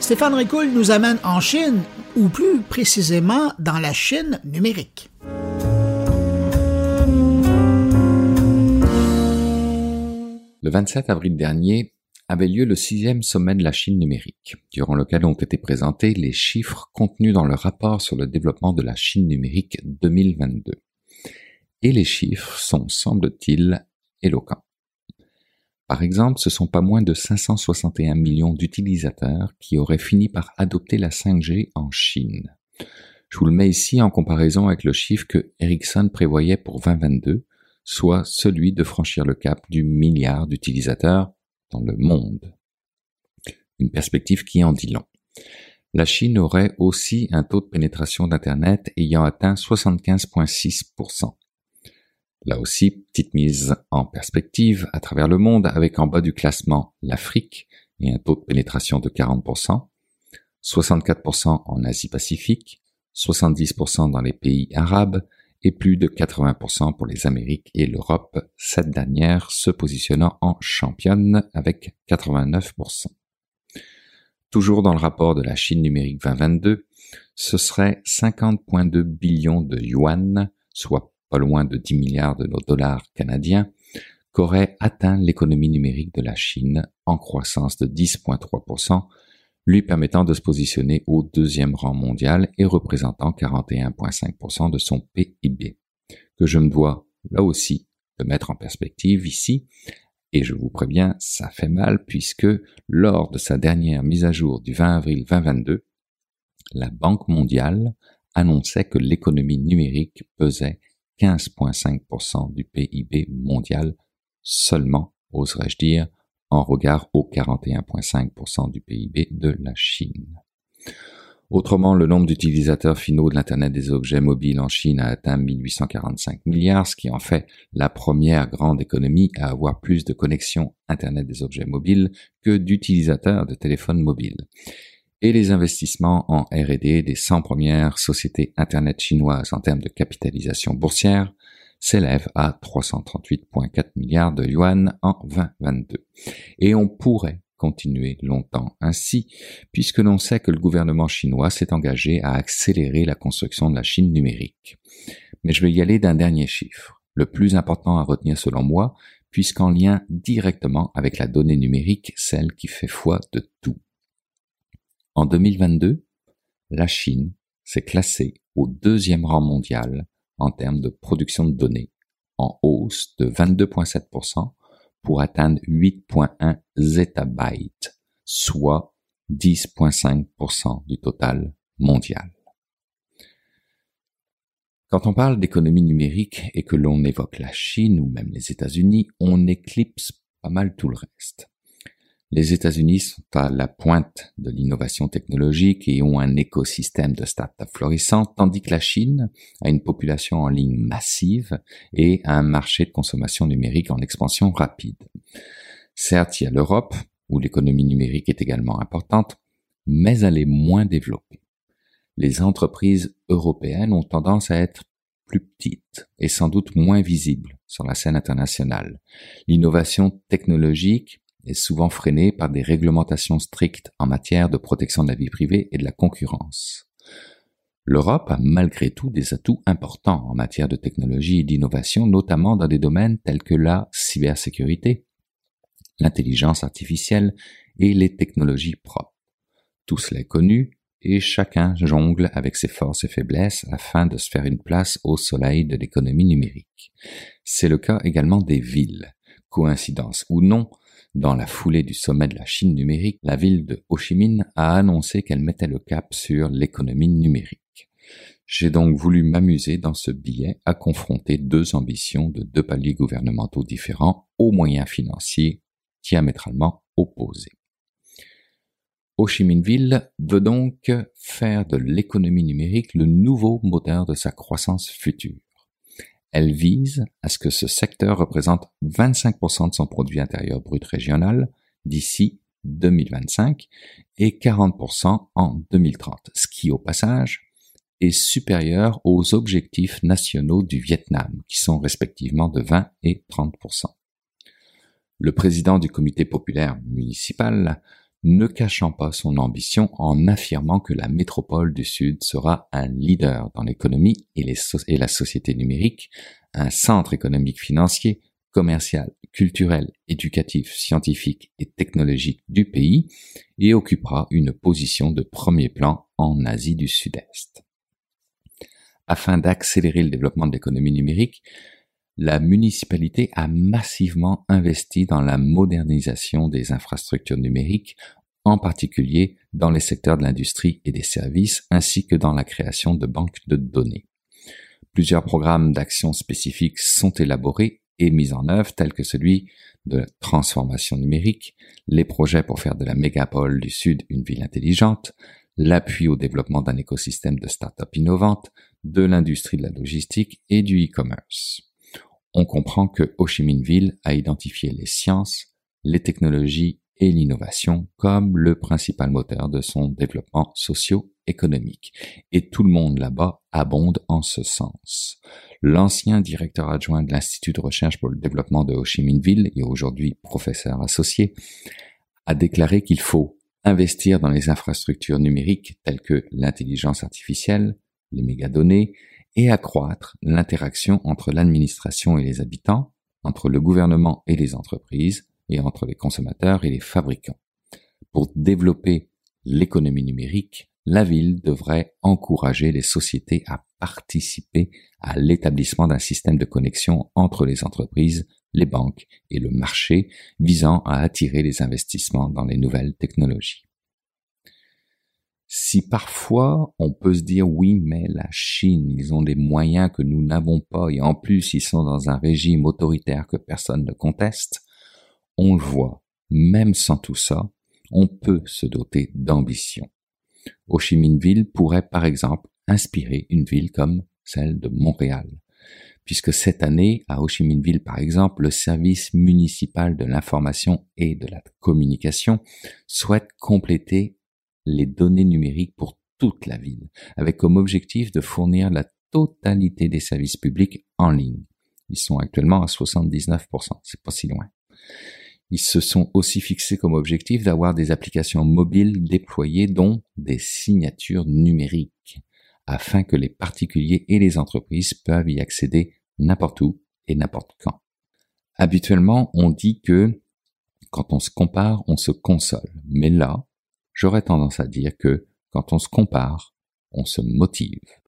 Stéphane Ricoul nous amène en Chine, ou plus précisément dans la Chine numérique. Le 27 avril dernier avait lieu le sixième sommet de la Chine numérique, durant lequel ont été présentés les chiffres contenus dans le rapport sur le développement de la Chine numérique 2022. Et les chiffres sont, semble-t-il, éloquents. Par exemple, ce sont pas moins de 561 millions d'utilisateurs qui auraient fini par adopter la 5G en Chine. Je vous le mets ici en comparaison avec le chiffre que Ericsson prévoyait pour 2022, soit celui de franchir le cap du milliard d'utilisateurs dans le monde. Une perspective qui en dit long. La Chine aurait aussi un taux de pénétration d'Internet ayant atteint 75,6%. Là aussi, petite mise en perspective à travers le monde avec en bas du classement l'Afrique et un taux de pénétration de 40%, 64% en Asie-Pacifique, 70% dans les pays arabes et plus de 80% pour les Amériques et l'Europe, cette dernière se positionnant en championne avec 89%. Toujours dans le rapport de la Chine numérique 2022, ce serait 50,2 billions de yuan, soit pas loin de 10 milliards de dollars canadiens, qu'aurait atteint l'économie numérique de la Chine en croissance de 10,3%, lui permettant de se positionner au deuxième rang mondial et représentant 41,5% de son PIB, que je me dois là aussi de mettre en perspective ici, et je vous préviens, ça fait mal puisque lors de sa dernière mise à jour du 20 avril 2022, la Banque mondiale annonçait que l'économie numérique pesait 15,5% du PIB mondial seulement, oserais-je dire, en regard aux 41,5% du PIB de la Chine. Autrement, le nombre d'utilisateurs finaux de l'Internet des objets mobiles en Chine a atteint 1845 milliards, ce qui en fait la première grande économie à avoir plus de connexions Internet des objets mobiles que d'utilisateurs de téléphones mobiles. Et les investissements en R&D des 100 premières sociétés Internet chinoises en termes de capitalisation boursière s'élève à 338,4 milliards de yuan en 2022. Et on pourrait continuer longtemps ainsi, puisque l'on sait que le gouvernement chinois s'est engagé à accélérer la construction de la Chine numérique. Mais je vais y aller d'un dernier chiffre, le plus important à retenir selon moi, puisqu'en lien directement avec la donnée numérique, celle qui fait foi de tout. En 2022, la Chine s'est classée au deuxième rang mondial en termes de production de données, en hausse de 22,7% pour atteindre 8,1 zettabytes, soit 10,5% du total mondial. Quand on parle d'économie numérique et que l'on évoque la Chine ou même les États-Unis, on éclipse pas mal tout le reste. Les États-Unis sont à la pointe de l'innovation technologique et ont un écosystème de start-up florissant, tandis que la Chine a une population en ligne massive et un marché de consommation numérique en expansion rapide. Certes, il y a l'Europe, où l'économie numérique est également importante, mais elle est moins développée. Les entreprises européennes ont tendance à être plus petites et sans doute moins visibles sur la scène internationale. L'innovation technologique est souvent freinée par des réglementations strictes en matière de protection de la vie privée et de la concurrence. L'Europe a malgré tout des atouts importants en matière de technologie et d'innovation, notamment dans des domaines tels que la cybersécurité, l'intelligence artificielle et les technologies propres. Tout cela est connu et chacun jongle avec ses forces et faiblesses afin de se faire une place au soleil de l'économie numérique. C'est le cas également des villes. Coïncidence ou non, dans la foulée du sommet de la Chine numérique, la ville de Ho Chi Minh a annoncé qu'elle mettait le cap sur l'économie numérique. J'ai donc voulu m'amuser dans ce billet à confronter deux ambitions de deux paliers gouvernementaux différents aux moyens financiers diamétralement opposés. Ho Chi Minh Ville veut donc faire de l'économie numérique le nouveau moteur de sa croissance future. Elle vise à ce que ce secteur représente 25% de son produit intérieur brut régional d'ici 2025 et 40% en 2030, ce qui au passage est supérieur aux objectifs nationaux du Vietnam, qui sont respectivement de 20 et 30%. Le président du comité populaire municipal ne cachant pas son ambition en affirmant que la métropole du Sud sera un leader dans l'économie et, la société numérique, un centre économique financier, commercial, culturel, éducatif, scientifique et technologique du pays et occupera une position de premier plan en Asie du Sud-Est. Afin d'accélérer le développement de l'économie numérique, la municipalité a massivement investi dans la modernisation des infrastructures numériques, en particulier dans les secteurs de l'industrie et des services, ainsi que dans la création de banques de données. Plusieurs programmes d'action spécifiques sont élaborés et mis en œuvre, tels que celui de la transformation numérique, les projets pour faire de la mégapole du Sud une ville intelligente, l'appui au développement d'un écosystème de start-up innovantes, de l'industrie de la logistique et du e-commerce. On comprend que Ho Chi Minh Ville a identifié les sciences, les technologies et l'innovation comme le principal moteur de son développement socio-économique. Et tout le monde là-bas abonde en ce sens. L'ancien directeur adjoint de l'Institut de recherche pour le développement de Ho Chi Minh Ville et aujourd'hui professeur associé a déclaré qu'il faut investir dans les infrastructures numériques telles que l'intelligence artificielle, les mégadonnées, et accroître l'interaction entre l'administration et les habitants, entre le gouvernement et les entreprises, et entre les consommateurs et les fabricants. Pour développer l'économie numérique, la ville devrait encourager les sociétés à participer à l'établissement d'un système de connexion entre les entreprises, les banques et le marché visant à attirer les investissements dans les nouvelles technologies. Si parfois on peut se dire oui, mais la Chine, ils ont des moyens que nous n'avons pas et en plus ils sont dans un régime autoritaire que personne ne conteste, on le voit, même sans tout ça, on peut se doter d'ambition. Ho Chi Minh Ville pourrait par exemple inspirer une ville comme celle de Montréal, puisque cette année, à Ho Chi Minh Ville par exemple, le service municipal de l'information et de la communication souhaite compléter les données numériques pour toute la ville, avec comme objectif de fournir la totalité des services publics en ligne. Ils sont actuellement à 79%, c'est pas si loin. Ils se sont aussi fixés comme objectif d'avoir des applications mobiles déployées dont des signatures numériques, afin que les particuliers et les entreprises peuvent y accéder n'importe où et n'importe quand. Habituellement, on dit que quand on se compare, on se console. Mais là, j'aurais tendance à dire que quand on se compare, on se motive.